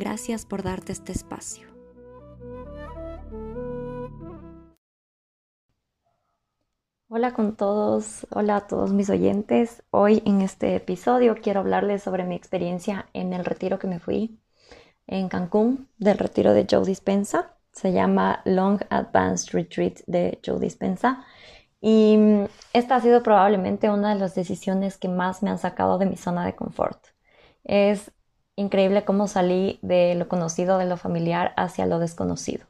Gracias por darte este espacio. Hola con todos, hola a todos mis oyentes. Hoy en este episodio quiero hablarles sobre mi experiencia en el retiro que me fui en Cancún, del retiro de Joe Dispensa. Se llama Long Advanced Retreat de Joe Dispensa. Y mm, esta ha sido probablemente una de las decisiones que más me han sacado de mi zona de confort. Es increíble cómo salí de lo conocido, de lo familiar, hacia lo desconocido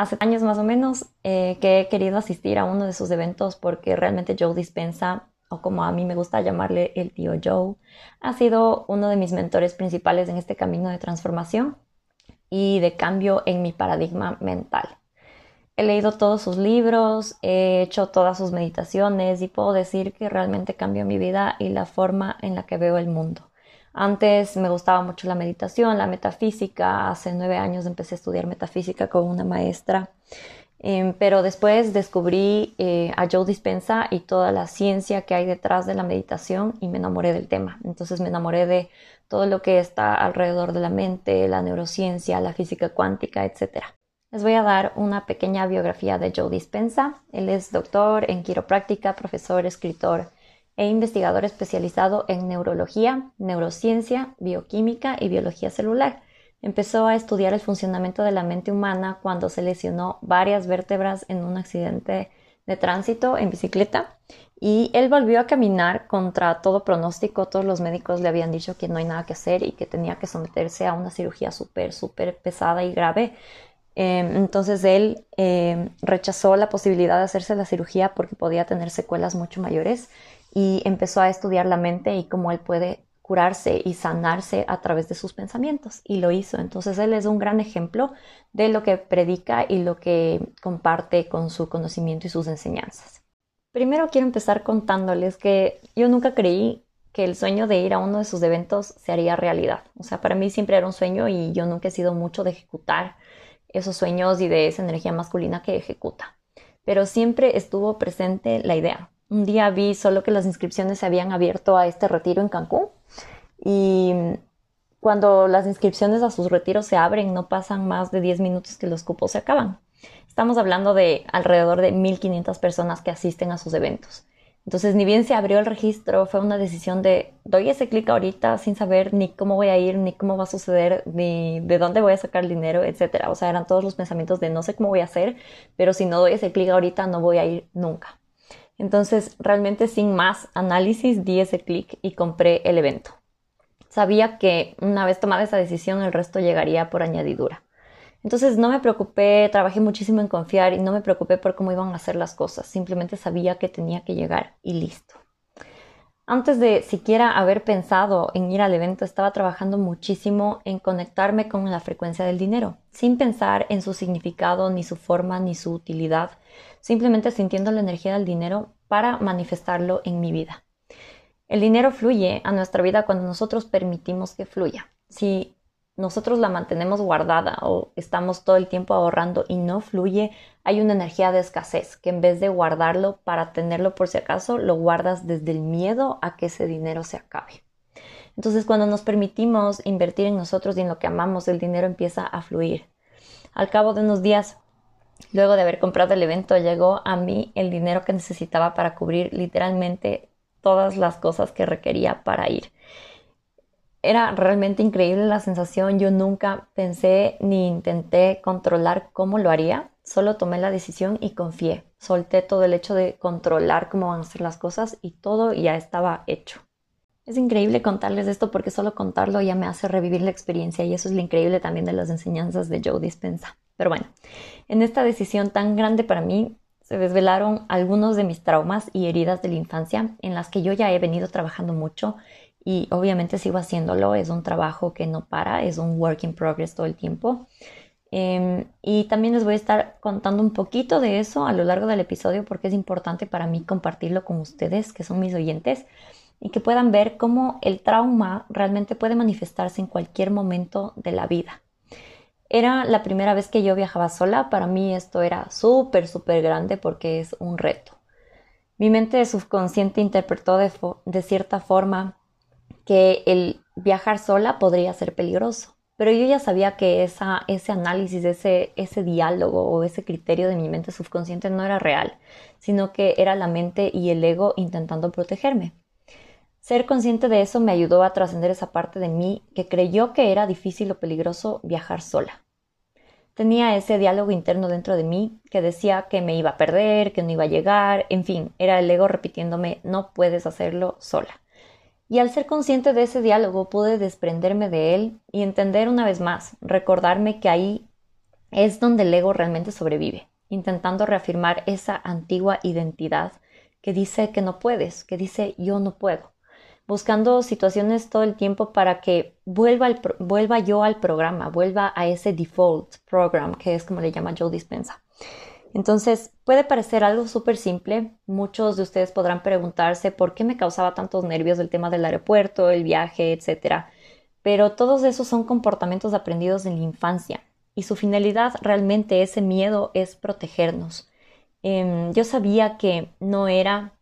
hace años más o menos eh, que he querido asistir a uno de sus eventos porque realmente Joe Dispensa, o como a mí me gusta llamarle el tío Joe, ha sido uno de mis mentores principales en este camino de transformación y de cambio en mi paradigma mental. He leído todos sus libros, he hecho todas sus meditaciones y puedo decir que realmente cambió mi vida y la forma en la que veo el mundo. Antes me gustaba mucho la meditación, la metafísica. Hace nueve años empecé a estudiar metafísica con una maestra. Em, pero después descubrí eh, a Joe Dispensa y toda la ciencia que hay detrás de la meditación y me enamoré del tema. Entonces me enamoré de todo lo que está alrededor de la mente, la neurociencia, la física cuántica, etc. Les voy a dar una pequeña biografía de Joe Dispensa. Él es doctor en quiropráctica, profesor, escritor e investigador especializado en neurología, neurociencia, bioquímica y biología celular. Empezó a estudiar el funcionamiento de la mente humana cuando se lesionó varias vértebras en un accidente de tránsito en bicicleta y él volvió a caminar contra todo pronóstico. Todos los médicos le habían dicho que no hay nada que hacer y que tenía que someterse a una cirugía súper, súper pesada y grave. Em, entonces él em, rechazó la posibilidad de hacerse la cirugía porque podía tener secuelas mucho mayores y empezó a estudiar la mente y cómo él puede curarse y sanarse a través de sus pensamientos y lo hizo. Entonces él es un gran ejemplo de lo que predica y lo que comparte con su conocimiento y sus enseñanzas. Primero quiero empezar contándoles que yo nunca creí que el sueño de ir a uno de sus eventos se haría realidad. O sea, para mí siempre era un sueño y yo nunca he sido mucho de ejecutar esos sueños y de esa energía masculina que ejecuta. Pero siempre estuvo presente la idea. Un día vi solo que las inscripciones se habían abierto a este retiro en Cancún y cuando las inscripciones a sus retiros se abren no pasan más de 10 minutos que los cupos se acaban. Estamos hablando de alrededor de 1.500 personas que asisten a sus eventos. Entonces, ni bien se abrió el registro, fue una decisión de doy ese clic ahorita sin saber ni cómo voy a ir, ni cómo va a suceder, ni de dónde voy a sacar el dinero, etc. O sea, eran todos los pensamientos de no sé cómo voy a hacer, pero si no doy ese clic ahorita no voy a ir nunca. Entonces, realmente sin más análisis, di ese clic y compré el evento. Sabía que una vez tomada esa decisión, el resto llegaría por añadidura. Entonces no me preocupé, trabajé muchísimo en confiar y no me preocupé por cómo iban a hacer las cosas. Simplemente sabía que tenía que llegar y listo. Antes de siquiera haber pensado en ir al evento, estaba trabajando muchísimo en conectarme con la frecuencia del dinero, sin pensar en su significado, ni su forma, ni su utilidad, simplemente sintiendo la energía del dinero para manifestarlo en mi vida. El dinero fluye a nuestra vida cuando nosotros permitimos que fluya. Si nosotros la mantenemos guardada o estamos todo el tiempo ahorrando y no fluye, hay una energía de escasez que en vez de guardarlo para tenerlo por si acaso, lo guardas desde el miedo a que ese dinero se acabe. Entonces cuando nos permitimos invertir en nosotros y en lo que amamos, el dinero empieza a fluir. Al cabo de unos días, luego de haber comprado el evento, llegó a mí el dinero que necesitaba para cubrir literalmente todas las cosas que requería para ir era realmente increíble la sensación. Yo nunca pensé ni intenté controlar cómo lo haría. Solo tomé la decisión y confié. Solté todo el hecho de controlar cómo van a ser las cosas y todo ya estaba hecho. Es increíble contarles esto porque solo contarlo ya me hace revivir la experiencia y eso es lo increíble también de las enseñanzas de Joe Dispensa. Pero bueno, en esta decisión tan grande para mí se desvelaron algunos de mis traumas y heridas de la infancia en las que yo ya he venido trabajando mucho y obviamente sigo haciéndolo, es un trabajo que no para, es un work in progress todo el tiempo. Em, y también les voy a estar contando un poquito de eso a lo largo del episodio porque es importante para mí compartirlo con ustedes, que son mis oyentes, y que puedan ver cómo el trauma realmente puede manifestarse en cualquier momento de la vida. Era la primera vez que yo viajaba sola, para mí esto era súper, súper grande porque es un reto. Mi mente subconsciente interpretó de, de cierta forma que el viajar sola podría ser peligroso. Pero yo ya sabía que esa, ese análisis, ese, ese diálogo o ese criterio de mi mente subconsciente no era real, sino que era la mente y el ego intentando protegerme. Ser consciente de eso me ayudó a trascender esa parte de mí que creyó que era difícil o peligroso viajar sola. Tenía ese diálogo interno dentro de mí que decía que me iba a perder, que no iba a llegar, en fin, era el ego repitiéndome no puedes hacerlo sola. Y al ser consciente de ese diálogo pude desprenderme de él y entender una vez más, recordarme que ahí es donde el ego realmente sobrevive, intentando reafirmar esa antigua identidad que dice que no puedes, que dice yo no puedo, buscando situaciones todo el tiempo para que vuelva, vuelva yo al programa, vuelva a ese default program, que es como le llama Joe Dispensa. Entonces, puede parecer algo súper simple. Muchos de ustedes podrán preguntarse por qué me causaba tantos nervios el tema del aeropuerto, el viaje, etc. Pero todos esos son comportamientos aprendidos en la infancia y su finalidad realmente, ese miedo, es protegernos. Em, yo sabía que no era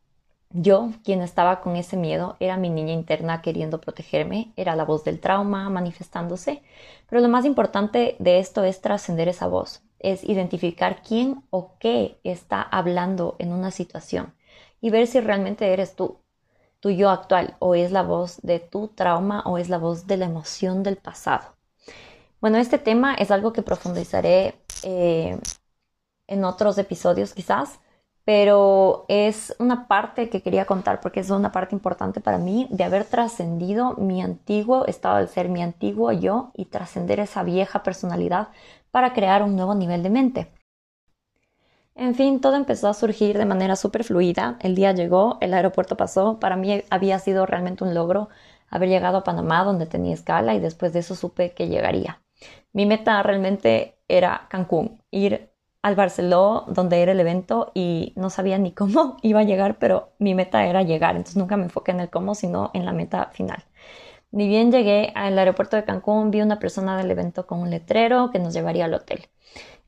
yo quien estaba con ese miedo, era mi niña interna queriendo protegerme, era la voz del trauma manifestándose, pero lo más importante de esto es trascender esa voz, es identificar quién o qué está hablando en una situación y ver si realmente eres tú, tu yo actual, o es la voz de tu trauma o es la voz de la emoción del pasado. Bueno, este tema es algo que profundizaré eh, en otros episodios quizás, pero es una parte que quería contar porque es una parte importante para mí de haber trascendido mi antiguo estado de ser, mi antiguo yo y trascender esa vieja personalidad para crear un nuevo nivel de mente. En fin, todo empezó a surgir de manera súper fluida. El día llegó, el aeropuerto pasó. Para mí había sido realmente un logro haber llegado a Panamá, donde tenía escala, y después de eso supe que llegaría. Mi meta realmente era Cancún, ir al Barceló, donde era el evento, y no sabía ni cómo iba a llegar, pero mi meta era llegar. Entonces nunca me enfoqué en el cómo, sino en la meta final. Ni bien llegué al aeropuerto de Cancún, vi una persona del evento con un letrero que nos llevaría al hotel.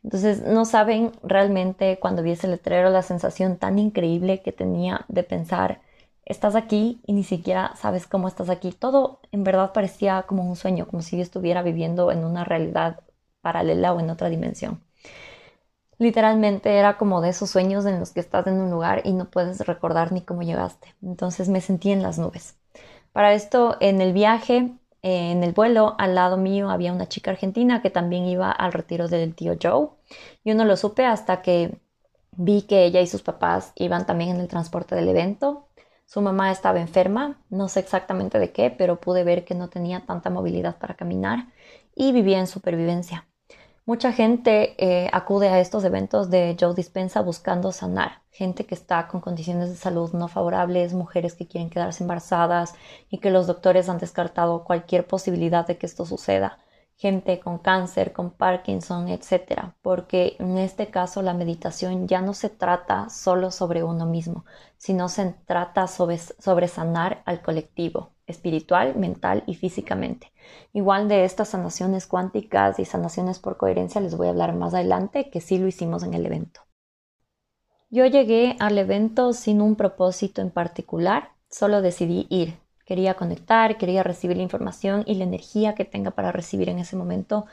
Entonces, no saben realmente cuando vi ese letrero la sensación tan increíble que tenía de pensar, estás aquí y ni siquiera sabes cómo estás aquí. Todo en verdad parecía como un sueño, como si yo estuviera viviendo en una realidad paralela o en otra dimensión. Literalmente era como de esos sueños en los que estás en un lugar y no puedes recordar ni cómo llegaste. Entonces me sentí en las nubes. Para esto, en el viaje, en el vuelo, al lado mío había una chica argentina que también iba al retiro del tío Joe. Yo no lo supe hasta que vi que ella y sus papás iban también en el transporte del evento. Su mamá estaba enferma, no sé exactamente de qué, pero pude ver que no tenía tanta movilidad para caminar y vivía en supervivencia. Mucha gente eh, acude a estos eventos de Joe Dispensa buscando sanar. Gente que está con condiciones de salud no favorables, mujeres que quieren quedarse embarazadas y que los doctores han descartado cualquier posibilidad de que esto suceda gente con cáncer, con Parkinson, etcétera, porque en este caso la meditación ya no se trata solo sobre uno mismo, sino se trata sobre sanar al colectivo, espiritual, mental y físicamente. Igual de estas sanaciones cuánticas y sanaciones por coherencia les voy a hablar más adelante, que sí lo hicimos en el evento. Yo llegué al evento sin un propósito en particular, solo decidí ir, Quería conectar, quería recibir la información y la energía que tenga para recibir en ese momento,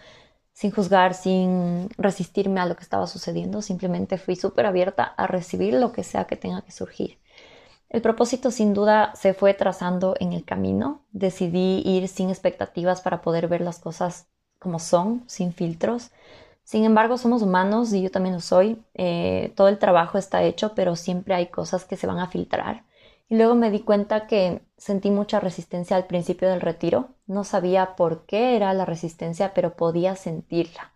sin juzgar, sin resistirme a lo que estaba sucediendo. Simplemente fui súper abierta a recibir lo que sea que tenga que surgir. El propósito sin duda se fue trazando en el camino. Decidí ir sin expectativas para poder ver las cosas como son, sin filtros. Sin embargo, somos humanos y yo también lo soy. Eh, todo el trabajo está hecho, pero siempre hay cosas que se van a filtrar. Y luego me di cuenta que sentí mucha resistencia al principio del retiro. No sabía por qué era la resistencia, pero podía sentirla.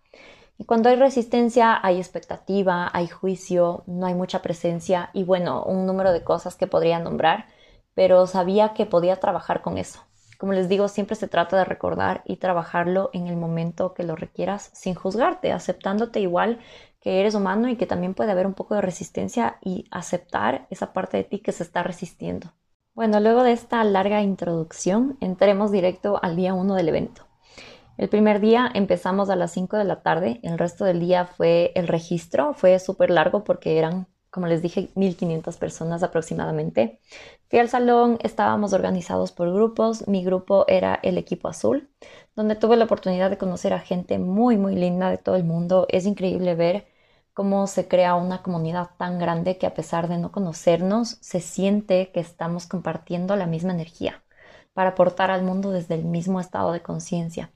Y cuando hay resistencia hay expectativa, hay juicio, no hay mucha presencia y bueno, un número de cosas que podría nombrar, pero sabía que podía trabajar con eso. Como les digo, siempre se trata de recordar y trabajarlo en el momento que lo requieras sin juzgarte, aceptándote igual que eres humano y que también puede haber un poco de resistencia y aceptar esa parte de ti que se está resistiendo. Bueno, luego de esta larga introducción, entremos directo al día 1 del evento. El primer día empezamos a las 5 de la tarde, el resto del día fue el registro, fue súper largo porque eran, como les dije, 1500 personas aproximadamente. Fui al salón, estábamos organizados por grupos, mi grupo era el equipo azul, donde tuve la oportunidad de conocer a gente muy, muy linda de todo el mundo. Es increíble ver cómo se crea una comunidad tan grande que a pesar de no conocernos, se siente que estamos compartiendo la misma energía para aportar al mundo desde el mismo estado de conciencia.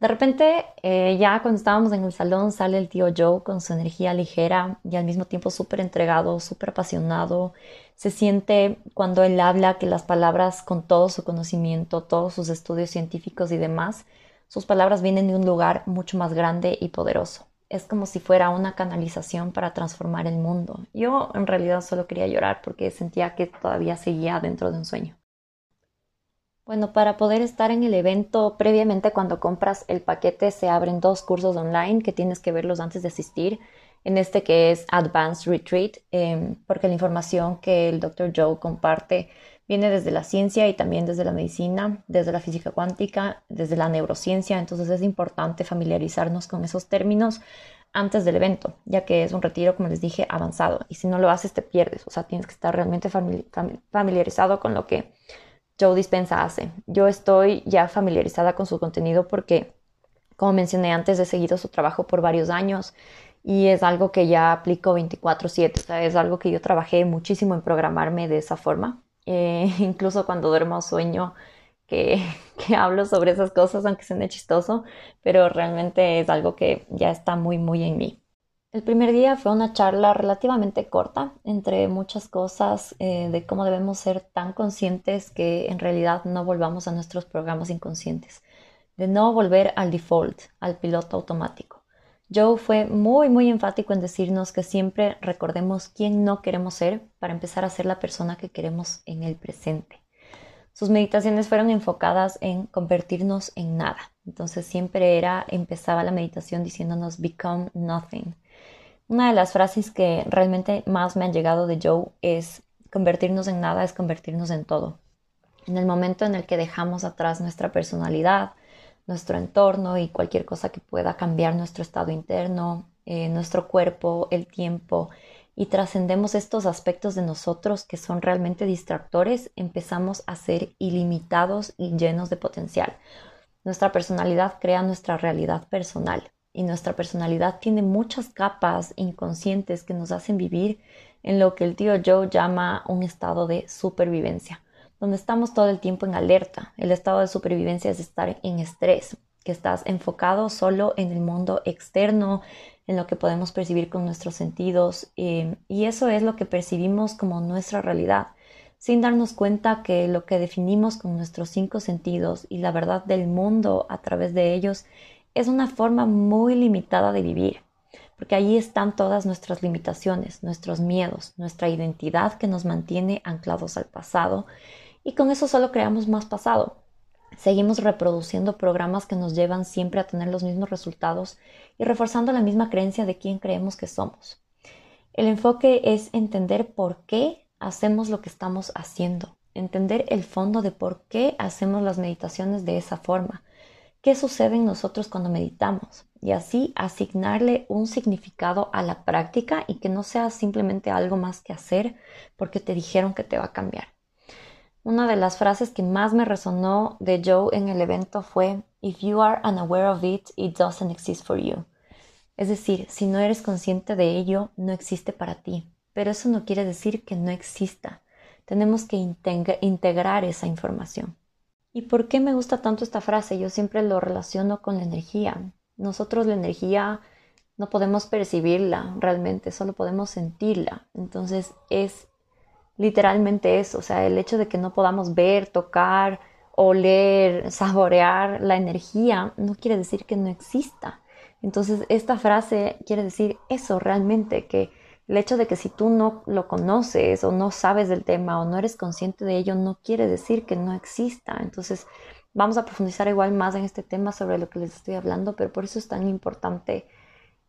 De repente, eh, ya cuando estábamos en el salón, sale el tío Joe con su energía ligera y al mismo tiempo súper entregado, súper apasionado. Se siente cuando él habla que las palabras, con todo su conocimiento, todos sus estudios científicos y demás, sus palabras vienen de un lugar mucho más grande y poderoso es como si fuera una canalización para transformar el mundo. Yo en realidad solo quería llorar porque sentía que todavía seguía dentro de un sueño. Bueno, para poder estar en el evento, previamente cuando compras el paquete se abren dos cursos online que tienes que verlos antes de asistir. En este que es Advanced Retreat, em, porque la información que el Dr. Joe comparte viene desde la ciencia y también desde la medicina, desde la física cuántica, desde la neurociencia, entonces es importante familiarizarnos con esos términos antes del evento, ya que es un retiro, como les dije, avanzado. Y si no lo haces, te pierdes. O sea, tienes que estar realmente familiarizado con lo que Joe Dispensa hace. Yo estoy ya familiarizada con su contenido porque, como mencioné antes, he seguido su trabajo por varios años y es algo que ya aplico 24/7. O sea, es algo que yo trabajé muchísimo en programarme de esa forma. Eh, incluso cuando duermo sueño que, que, hablo sobre esas cosas, aunque suene chistoso, pero realmente es algo que ya está muy, muy en mí. El primer día fue una charla relativamente corta, entre muchas cosas eh, de cómo debemos ser tan conscientes que en realidad no volvamos a nuestros programas inconscientes, de no volver al default, al piloto automático. Joe fue muy, muy enfático en decirnos que siempre recordemos quién no queremos ser para empezar a ser la persona que queremos en el presente. Sus meditaciones fueron enfocadas en convertirnos en nada. Entonces siempre era, empezaba la meditación diciéndonos become nothing. Una de las frases que realmente más me han llegado de Joe es convertirnos en nada es convertirnos en todo. En el momento en el que dejamos atrás nuestra personalidad, nuestro entorno y cualquier cosa que pueda cambiar nuestro estado interno, eh, nuestro cuerpo, el tiempo, y trascendemos estos aspectos de nosotros que son realmente distractores, empezamos a ser ilimitados y llenos de potencial. Nuestra personalidad crea nuestra realidad personal y nuestra personalidad tiene muchas capas inconscientes que nos hacen vivir en lo que el tío Joe llama un estado de supervivencia donde estamos todo el tiempo en alerta. El estado de supervivencia es estar en estrés, que estás enfocado solo en el mundo externo, en lo que podemos percibir con nuestros sentidos, eh, y eso es lo que percibimos como nuestra realidad, sin darnos cuenta que lo que definimos con nuestros cinco sentidos y la verdad del mundo a través de ellos es una forma muy limitada de vivir, porque allí están todas nuestras limitaciones, nuestros miedos, nuestra identidad que nos mantiene anclados al pasado y con eso solo creamos más pasado. Seguimos reproduciendo programas que nos llevan siempre a tener los mismos resultados y reforzando la misma creencia de quién creemos que somos. El enfoque es entender por qué hacemos lo que estamos haciendo, entender el fondo de por qué hacemos las meditaciones de esa forma, qué sucede en nosotros cuando meditamos y así asignarle un significado a la práctica y que no sea simplemente algo más que hacer porque te dijeron que te va a cambiar. Una de las frases que más me resonó de Joe en el evento fue If you are unaware of it, it doesn't exist for you. Es decir, si no eres consciente de ello, no existe para ti. Pero eso no quiere decir que no exista. Tenemos que integrar esa información. ¿Y por qué me gusta tanto esta frase? Yo siempre lo relaciono con la energía. Nosotros la energía no podemos percibirla realmente, solo podemos sentirla. Entonces es literalmente eso, o sea, el hecho de que no podamos ver, tocar, oler, saborear la energía, no quiere decir que no exista. Entonces, esta frase quiere decir eso realmente, que El hecho de que si tú no lo conoces o no sabes del tema o no eres consciente de ello no quiere decir que no exista. Entonces vamos a profundizar igual más en este tema sobre lo que les estoy hablando, pero por eso es tan importante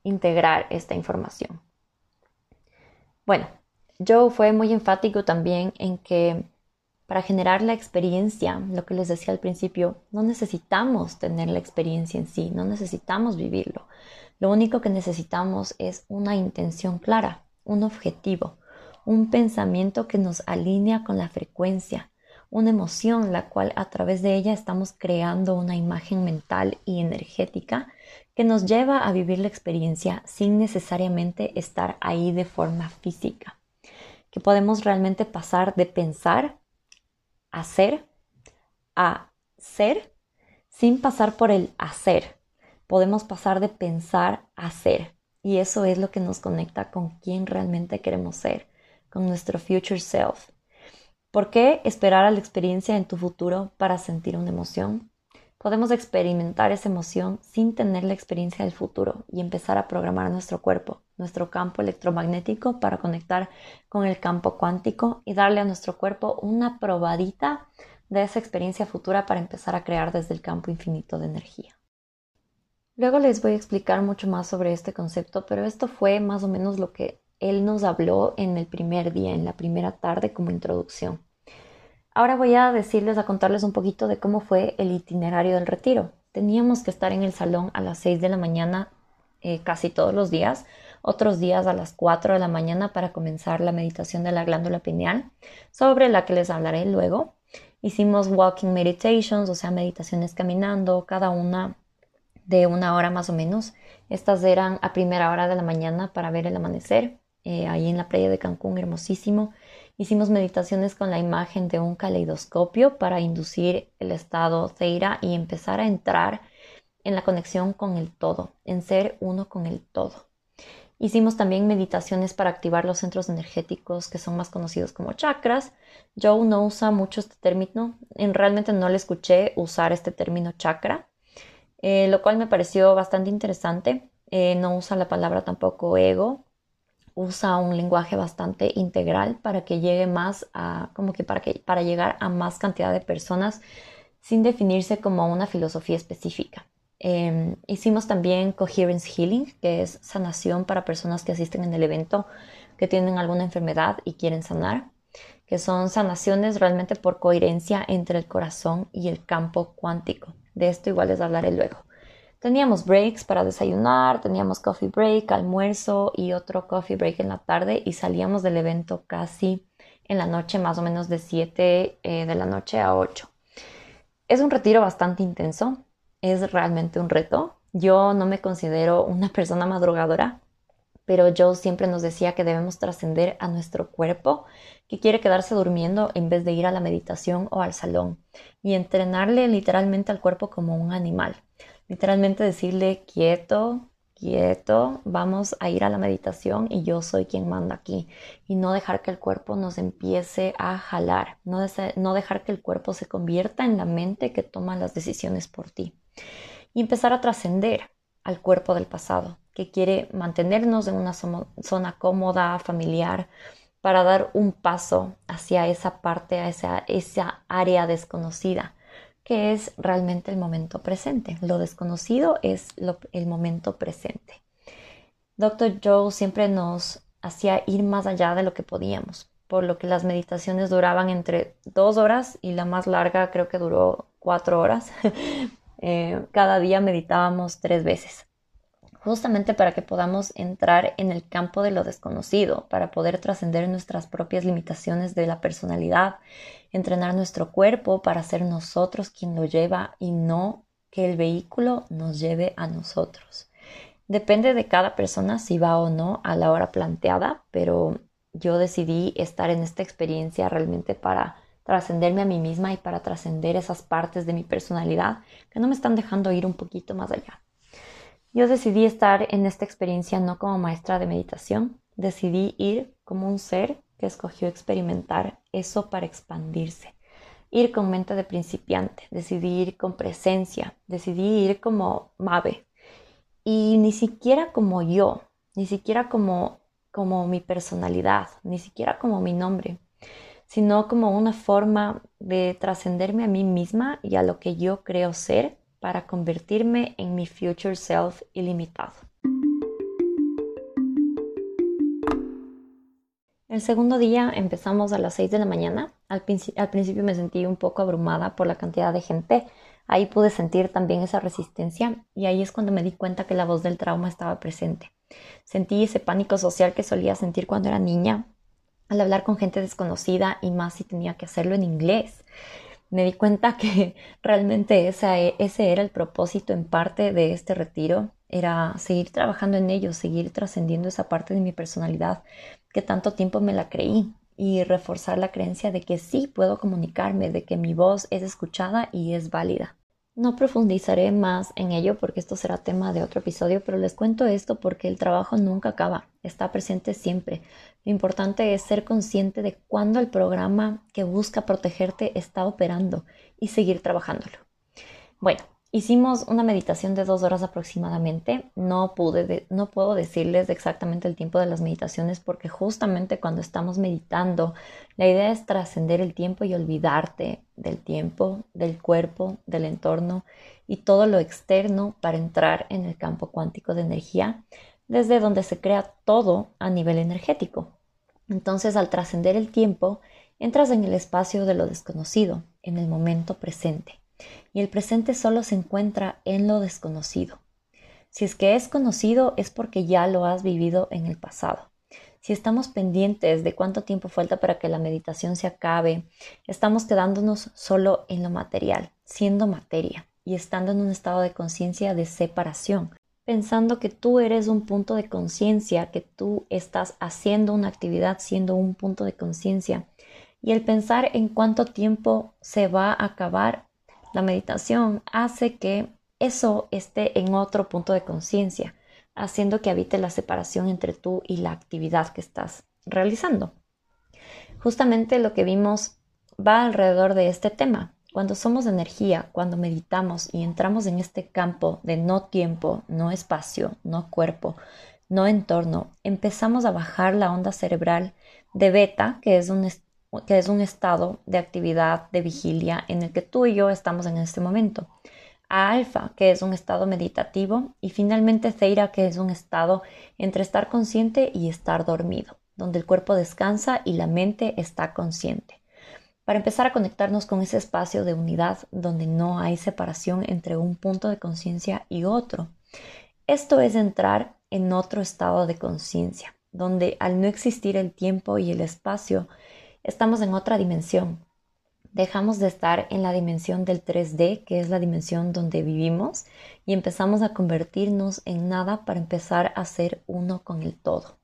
integrar esta información. Bueno, Joe fue muy enfático también en que para generar la experiencia, lo que les decía al principio, no necesitamos tener la experiencia en sí, no necesitamos vivirlo. Lo único que necesitamos es una intención clara, un objetivo, un pensamiento que nos alinea con la frecuencia, una emoción la cual a través de ella estamos creando una imagen mental y energética que nos lleva a vivir la experiencia sin necesariamente estar ahí de forma física, que podemos realmente pasar de pensar hacer a ser sin pasar por el hacer. Podemos pasar de pensar a ser. Y eso es lo que nos conecta con quién realmente queremos ser, con nuestro future self. ¿Por qué esperar a la experiencia en tu futuro para sentir una emoción? Podemos experimentar esa emoción sin tener la experiencia del futuro y empezar a programar nuestro cuerpo, nuestro campo electromagnético para conectar con el campo cuántico y darle a nuestro cuerpo una probadita de esa experiencia futura para empezar a crear desde el campo infinito de energía. Luego les voy a explicar mucho más sobre este concepto, pero esto fue más o menos lo que él nos habló en el primer día, en la primera tarde como introducción. Ahora voy a decirles, a contarles un poquito de cómo fue el itinerario del retiro. Teníamos que estar en el salón a las 6 de la mañana eh, casi todos los días, otros días a las 4 de la mañana para comenzar la meditación de la glándula pineal, sobre la que les hablaré luego. Hicimos walking meditations, o sea, meditaciones caminando, cada una de una hora más o menos. Estas eran a primera hora de la mañana para ver el amanecer, eh, ahí en la playa de Cancún, hermosísimo. Hicimos meditaciones con la imagen de un caleidoscopio para inducir el estado Zeira y empezar a entrar en la conexión con el todo, en ser uno con el todo. Hicimos también meditaciones para activar los centros energéticos que son más conocidos como chakras. Joe no usa mucho este término, en, realmente no le escuché usar este término chakra, eh, lo cual me pareció bastante interesante. Eh, no usa la palabra tampoco ego, usa un lenguaje bastante integral para que llegue más a, como que para, que, para llegar a más cantidad de personas sin definirse como una filosofía específica. Em, hicimos también Coherence Healing, que es sanación para personas que asisten en el evento que tienen alguna enfermedad y quieren sanar, que son sanaciones realmente por coherencia entre el corazón y el campo cuántico. De esto igual les hablaré luego. Teníamos breaks para desayunar, teníamos coffee break, almuerzo y otro coffee break en la tarde y salíamos del evento casi en la noche, más o menos de 7 eh, de la noche a 8. Es un retiro bastante intenso, es realmente un reto. Yo no me considero una persona madrugadora, pero yo siempre nos decía que debemos trascender a nuestro cuerpo que quiere quedarse durmiendo en vez de ir a la meditación o al salón y entrenarle literalmente al cuerpo como un animal literalmente decirle quieto, quieto, vamos a ir a la meditación y yo soy quien manda aquí. Y no dejar que el cuerpo nos empiece a jalar, no, no dejar que el cuerpo se convierta en la mente que toma las decisiones por ti. Y empezar a trascender al cuerpo del pasado, que quiere mantenernos en una zona cómoda, familiar, para dar un paso hacia esa parte, a esa, esa área desconocida que es realmente el momento presente. Lo desconocido es el momento presente. Dr. Joe siempre nos hacía ir más allá de lo que podíamos, por lo que las meditaciones duraban entre dos horas y la más larga creo que duró cuatro horas. Eh, cada día meditábamos tres veces justamente para que podamos entrar en el campo de lo desconocido, para poder trascender nuestras propias limitaciones de la personalidad, entrenar nuestro cuerpo para ser nosotros quien lo lleva y no que el vehículo nos lleve a nosotros. Depende de cada persona si va o no a la hora planteada, pero yo decidí estar en esta experiencia realmente para trascenderme a mí misma y para trascender esas partes de mi personalidad que no me están dejando ir un poquito más allá. Yo decidí estar en esta experiencia no como maestra de meditación, decidí ir como un ser que escogió experimentar eso para expandirse. Ir con mente de principiante, decidí ir con presencia, decidí ir como Mabe. Y ni siquiera como yo, ni siquiera como como mi personalidad, ni siquiera como mi nombre, sino como una forma de trascenderme a mí misma y a lo que yo creo ser para convertirme en mi future self ilimitado. El segundo día empezamos a las 6 de la mañana. Al, principio me sentí un poco abrumada por la cantidad de gente. Ahí pude sentir también esa resistencia y ahí es cuando me di cuenta que la voz del trauma estaba presente. Sentí ese pánico social que solía sentir cuando era niña al hablar con gente desconocida y más si tenía que hacerlo en inglés. Me di cuenta que realmente ese era el propósito en parte de este retiro, era seguir trabajando en ello, seguir trascendiendo esa parte de mi personalidad que tanto tiempo me la creí y reforzar la creencia de que sí puedo comunicarme, de que mi voz es escuchada y es válida. No profundizaré más en ello porque esto será tema de otro episodio, pero les cuento esto porque el trabajo nunca acaba, está presente siempre. Lo importante es ser consciente de cuándo el programa que busca protegerte está operando y seguir trabajándolo. Bueno, Hicimos una meditación de dos horas aproximadamente. No, pude no puedo decirles exactamente el tiempo de las meditaciones porque justamente cuando estamos meditando, la idea es trascender el tiempo y olvidarte del tiempo, del cuerpo, del entorno y todo lo externo para entrar en el campo cuántico de energía, desde donde se crea todo a nivel energético. Entonces, al trascender el tiempo, entras en el espacio de lo desconocido, en el momento presente y el presente solo se encuentra en lo desconocido. Si es que es conocido es porque ya lo has vivido en el pasado. Si estamos pendientes de cuánto tiempo falta para que la meditación se acabe, estamos quedándonos solo en lo material, siendo materia y estando en un estado de conciencia de separación, pensando que tú eres un punto de conciencia, que tú estás haciendo una actividad siendo un punto de conciencia. Y el pensar en cuánto tiempo se va a acabar la meditación hace que eso esté en otro punto de conciencia, haciendo que habite la separación entre tú y la actividad que estás realizando. Justamente lo que vimos va alrededor de este tema. Cuando somos energía, cuando meditamos y entramos en este campo de no tiempo, no espacio, no cuerpo, no entorno, empezamos a bajar la onda cerebral de beta, que es un, que es un estado de actividad de vigilia en el que tú y yo estamos en este momento. A alfa, que es un estado meditativo, y finalmente Zeira, que es un estado entre estar consciente y estar dormido, donde el cuerpo descansa y la mente está consciente. Para empezar a conectarnos con ese espacio de unidad donde no hay separación entre un punto de conciencia y otro. Esto es entrar en otro estado de conciencia, donde al no existir el tiempo y el espacio, estamos en otra dimensión. Dejamos de estar en la dimensión del 3D, que es la dimensión donde vivimos, y empezamos a convertirnos en nada para empezar a ser uno con el todo.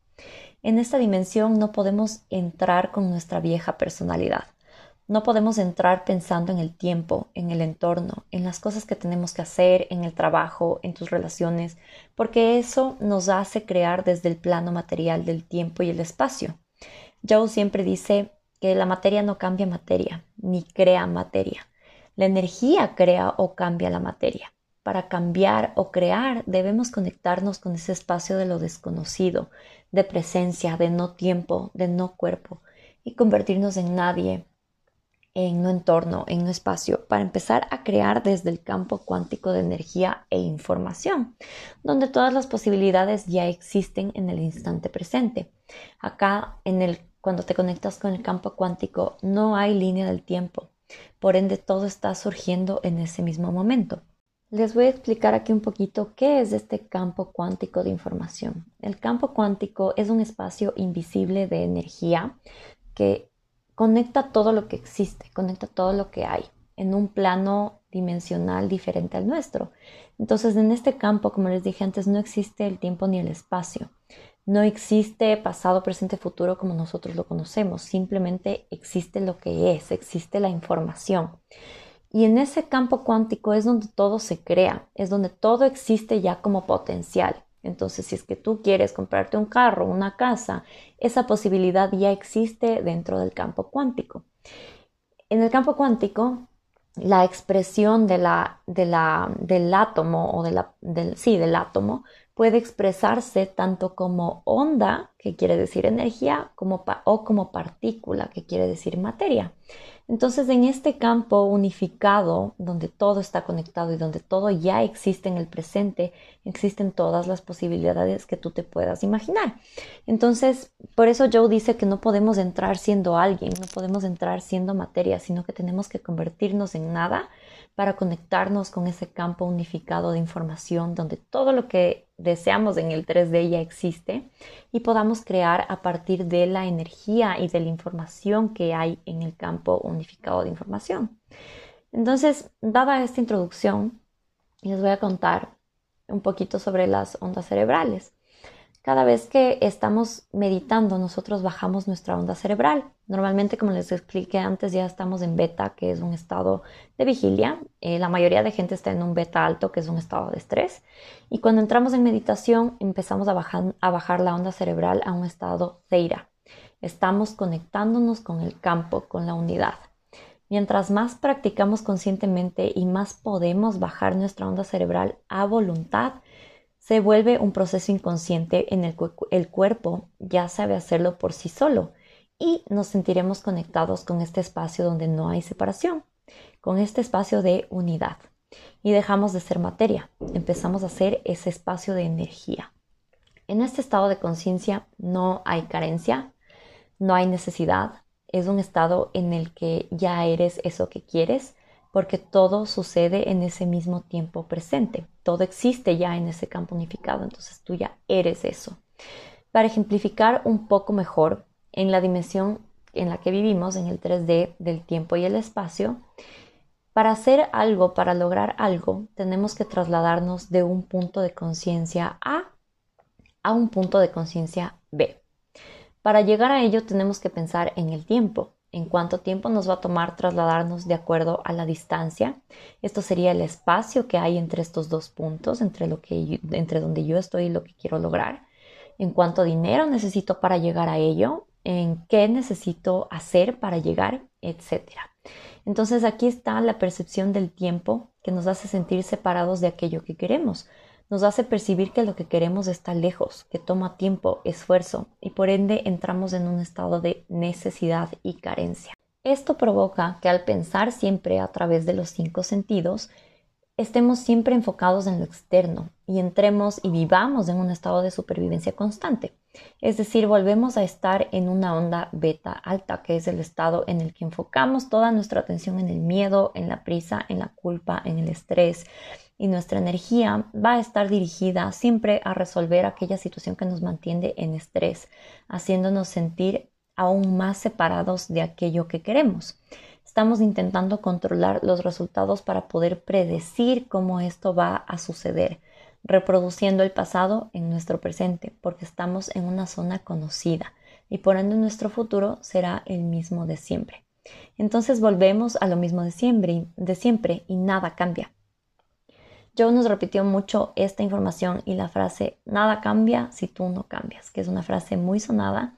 En esta dimensión no podemos entrar con nuestra vieja personalidad. No podemos entrar pensando en el tiempo, en el entorno, en las cosas que tenemos que hacer, en el trabajo, en tus relaciones, porque eso nos hace crear desde el plano material del tiempo y el espacio. Joe siempre dice, que la materia no cambia materia, ni crea materia. La energía crea o cambia la materia. Para cambiar o crear debemos conectarnos con ese espacio de lo desconocido, de presencia, de no tiempo, de no cuerpo, y convertirnos en nadie, en no entorno, en no espacio, para empezar a crear desde el campo cuántico de energía e información, donde todas las posibilidades ya existen en el instante presente. Acá en el cuando te conectas con el campo cuántico, no hay línea del tiempo. Por ende, todo está surgiendo en ese mismo momento. Les voy a explicar aquí un poquito qué es este campo cuántico de información. El campo cuántico es un espacio invisible de energía que conecta todo lo que existe, conecta todo lo que hay en un plano dimensional diferente al nuestro. Entonces, en este campo, como les dije antes, no existe el tiempo ni el espacio. No existe pasado, presente, futuro como nosotros lo conocemos, simplemente existe lo que es, existe la información. Y en ese campo cuántico es donde todo se crea, es donde todo existe ya como potencial. Entonces, si es que tú quieres comprarte un carro, una casa, esa posibilidad ya existe dentro del campo cuántico. En el campo cuántico, la expresión del átomo o del, sí, del átomo puede expresarse tanto como onda, que quiere decir energía, como o como partícula, que quiere decir materia. Entonces, en este campo unificado, donde todo está conectado y donde todo ya existe en el presente, existen todas las posibilidades que tú te puedas imaginar. Entonces, por eso Joe dice que no podemos entrar siendo alguien, no podemos entrar siendo materia, sino que tenemos que convertirnos en nada para conectarnos con ese campo unificado de información donde todo lo que deseamos en el 3D ya existe y podamos crear a partir de la energía y de la información que hay en el campo unificado de información. Entonces, dada esta introducción, les voy a contar un poquito sobre las ondas cerebrales. Cada vez que estamos meditando, nosotros bajamos nuestra onda cerebral. Normalmente, como les expliqué antes, ya estamos en beta, que es un estado de vigilia. Eh, la mayoría de gente está en un beta alto, que es un estado de estrés. Y cuando entramos en meditación, empezamos a bajar, a bajar la onda cerebral a un estado ceira. Estamos conectándonos con el campo, con la unidad. Mientras más practicamos conscientemente y más podemos bajar nuestra onda cerebral a voluntad, se vuelve un proceso inconsciente en el que el cuerpo ya sabe hacerlo por sí solo y nos sentiremos conectados con este espacio donde no hay separación, con este espacio de unidad. Y dejamos de ser materia, empezamos a ser ese espacio de energía. En este estado de conciencia no hay carencia, no hay necesidad, es un estado en el que ya eres eso que quieres, porque todo sucede en ese mismo tiempo presente. Todo existe ya en ese campo unificado, entonces tú ya eres eso. Para ejemplificar un poco mejor en la dimensión en la que vivimos, en el 3D del tiempo y el espacio, para hacer algo, para lograr algo, tenemos que trasladarnos de un punto de conciencia A a un punto de conciencia B. Para llegar a ello tenemos que pensar en el tiempo, en cuánto tiempo nos va a tomar trasladarnos de acuerdo a la distancia. Esto sería el espacio que hay entre estos dos puntos, entre, lo que entre donde yo estoy y lo que quiero lograr. En cuánto dinero necesito para llegar a ello, en qué necesito hacer para llegar, etc. Entonces aquí está la percepción del tiempo que nos hace sentir separados de aquello que queremos nos hace percibir que lo que queremos está lejos, que toma tiempo, esfuerzo y por ende entramos en un estado de necesidad y carencia. Esto provoca que al pensar siempre a través de los cinco sentidos, estemos siempre enfocados en lo externo y entremos y vivamos en un estado de supervivencia constante. Es decir, volvemos a estar en una onda beta alta, que es el estado en el que enfocamos toda nuestra atención en el miedo, en la prisa, en la culpa, en el estrés, y nuestra energía va a estar dirigida siempre a resolver aquella situación que nos mantiene en estrés, haciéndonos sentir aún más separados de aquello que queremos. Estamos intentando controlar los resultados para poder predecir cómo esto va a suceder, reproduciendo el pasado en nuestro presente, porque estamos en una zona conocida y por ende nuestro futuro será el mismo de siempre. Entonces volvemos a lo mismo de siempre, de siempre y nada cambia. Joe nos repitió mucho esta información y la frase nada cambia si tú no cambias, que es una frase muy sonada,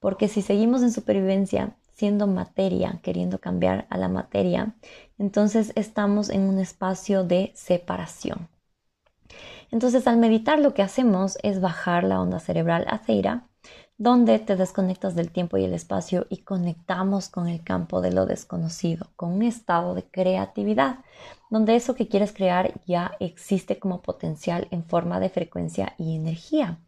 porque si seguimos en supervivencia siendo materia, queriendo cambiar a la materia, entonces estamos en un espacio de separación. Entonces al meditar lo que hacemos es bajar la onda cerebral a ceira donde te desconectas del tiempo y el espacio y conectamos con el campo de lo desconocido, con un estado de creatividad, donde eso que quieres crear ya existe como potencial en forma de frecuencia y energía.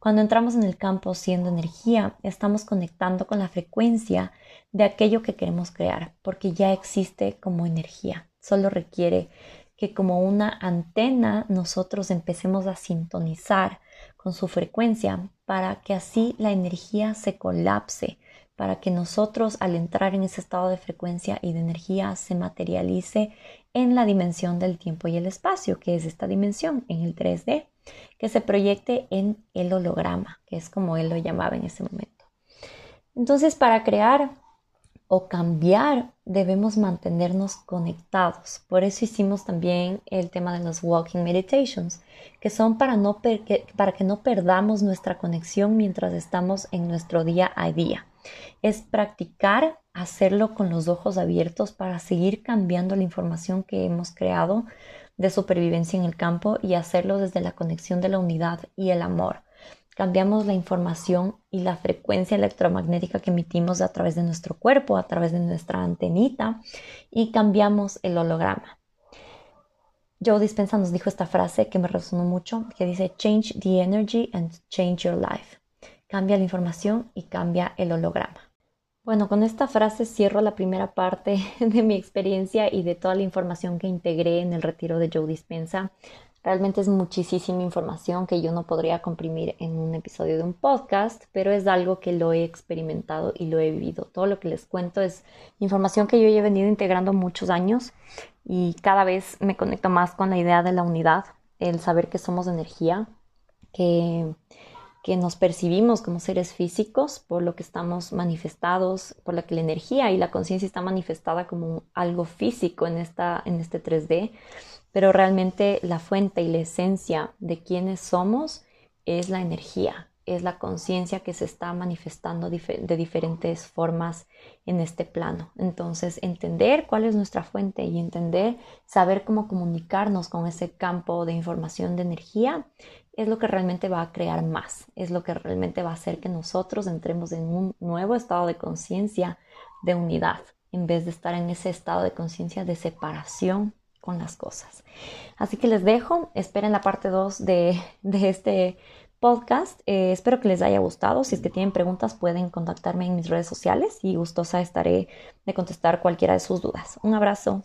Cuando entramos en el campo siendo energía, estamos conectando con la frecuencia de aquello que queremos crear, porque ya existe como energía. Solo requiere que como una antena nosotros empecemos a sintonizar con su frecuencia para que así la energía se colapse, para que nosotros al entrar en ese estado de frecuencia y de energía se materialice en la dimensión del tiempo y el espacio, que es esta dimensión en el 3D, que se proyecte en el holograma, que es como él lo llamaba en ese momento. Entonces, para crear o cambiar, debemos mantenernos conectados. Por eso hicimos también el tema de los walking meditations, que son para, no para que no perdamos nuestra conexión mientras estamos en nuestro día a día. Es practicar hacerlo con los ojos abiertos para seguir cambiando la información que hemos creado de supervivencia en el campo y hacerlo desde la conexión de la unidad y el amor. Cambiamos la información y la frecuencia electromagnética que emitimos a través de nuestro cuerpo, a través de nuestra antenita y cambiamos el holograma. Joe Dispensa nos dijo esta frase que me resonó mucho, que dice, change the energy and change your life. Cambia la información y cambia el holograma. Bueno, con esta frase cierro la primera parte de mi experiencia y de toda la información que integré en el retiro de Joe Dispensa. Realmente es muchísima información que yo no podría comprimir en un episodio de un podcast, pero es algo que lo he experimentado y lo he vivido. Todo lo que les cuento es información que yo he venido integrando muchos años y cada vez me conecto más con la idea de la unidad, el saber que somos energía, que que nos percibimos como seres físicos por lo que estamos manifestados, por la que la energía y la conciencia está manifestada como algo físico en, esta, en este 3D, pero realmente la fuente y la esencia de quienes somos es la energía, es la conciencia que se está manifestando de diferentes formas en este plano. Entonces, entender cuál es nuestra fuente y entender, saber cómo comunicarnos con ese campo de información de energía es lo que realmente va a crear más, es lo que realmente va a hacer que nosotros entremos en un nuevo estado de conciencia de unidad, en vez de estar en ese estado de conciencia de separación con las cosas. Así que les dejo, esperen la parte 2 de, este podcast. Eh, espero que les haya gustado. Si es que tienen preguntas, pueden contactarme en mis redes sociales y gustosa estaré de contestar cualquiera de sus dudas. Un abrazo.